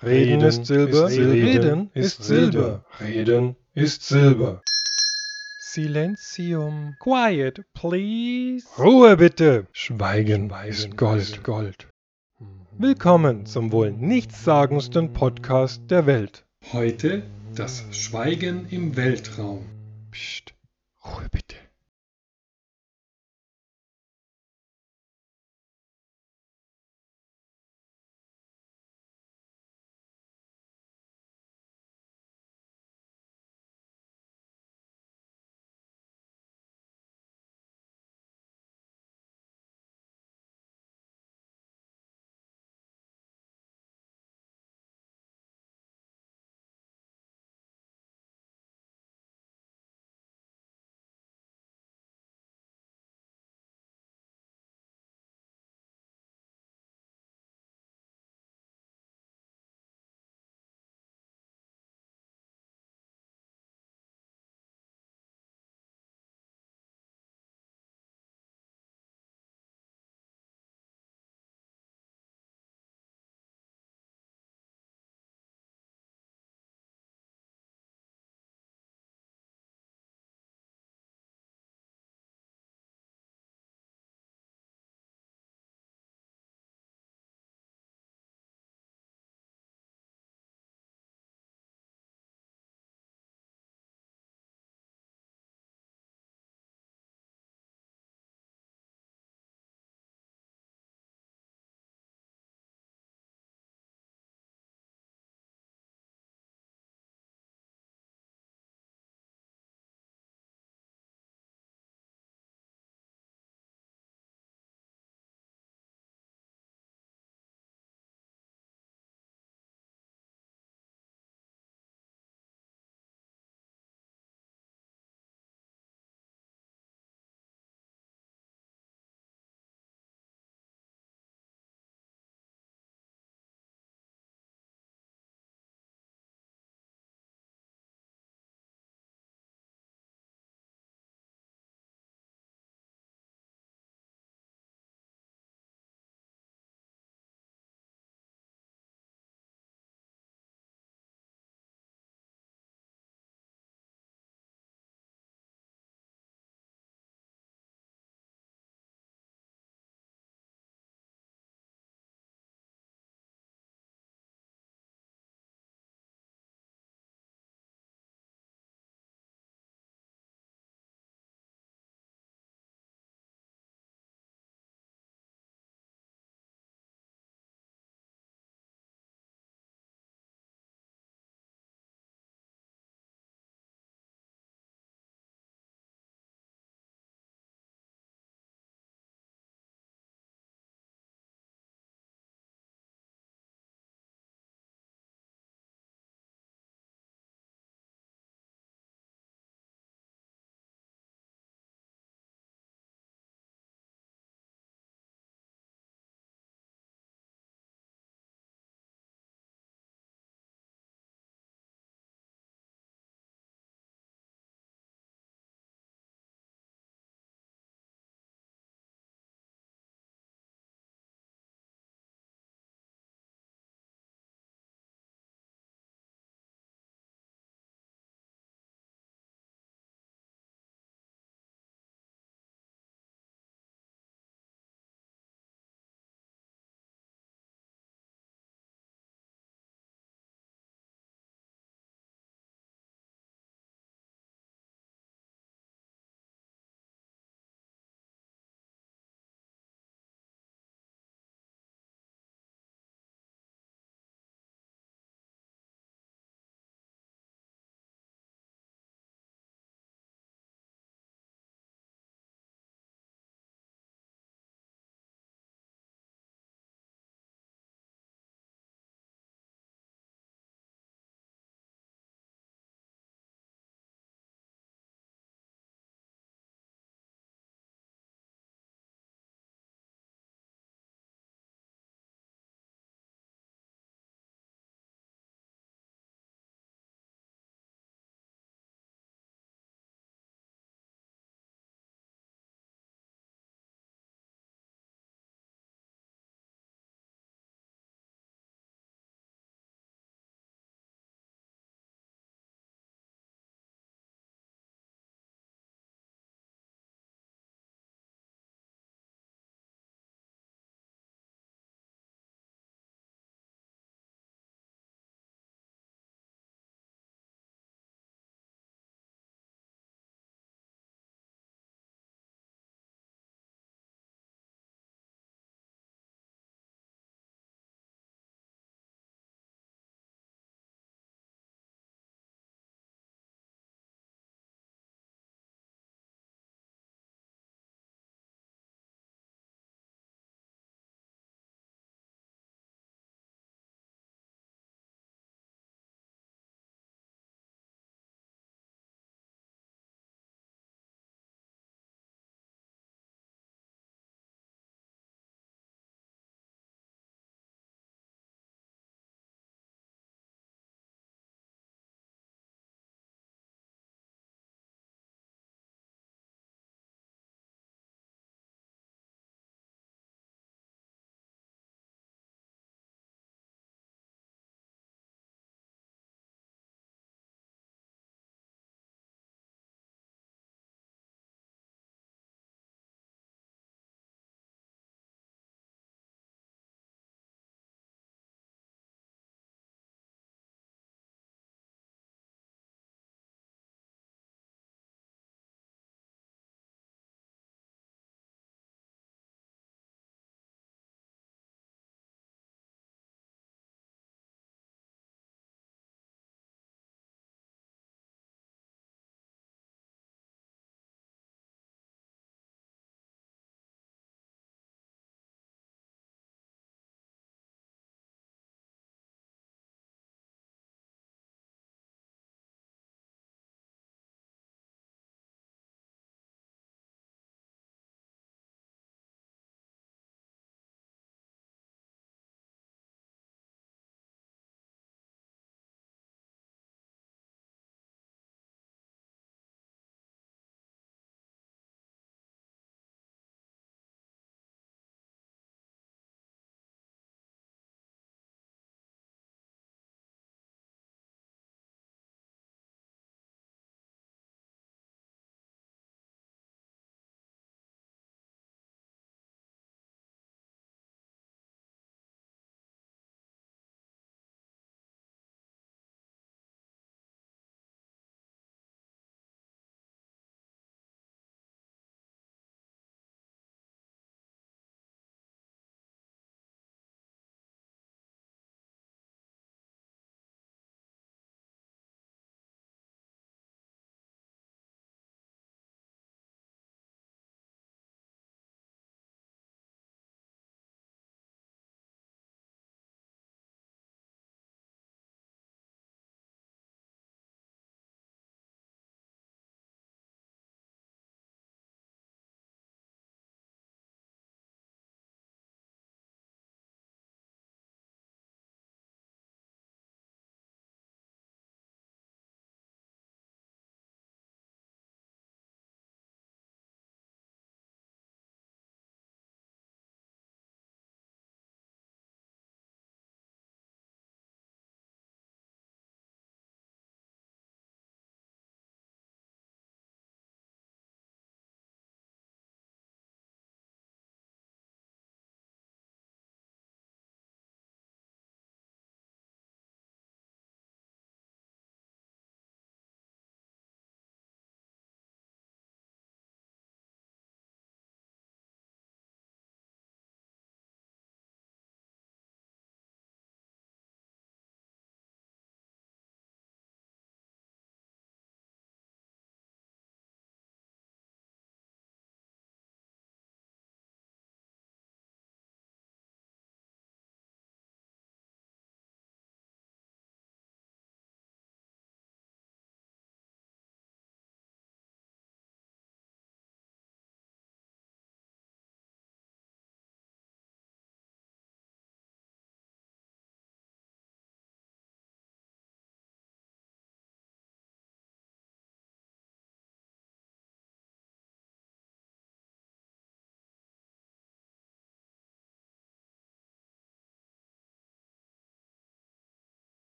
Reden ist Silber, Reden ist Silber, Reden ist Silber. Silentium. Quiet, please. Ruhe bitte! Schweigen ist Gold, Gold. Willkommen zum wohl nichtssagendsten Podcast der Welt. Heute das Schweigen im Weltraum. Psst, Ruhe bitte.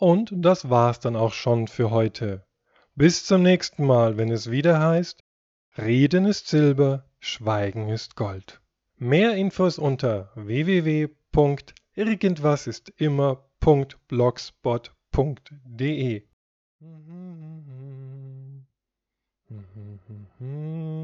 Und das war's dann auch schon für heute. Bis zum nächsten Mal, wenn es wieder heißt, Reden ist Silber, Schweigen ist Gold. Mehr Infos unter www.irgendwasistimmer.blogspot.de Mm-hmm.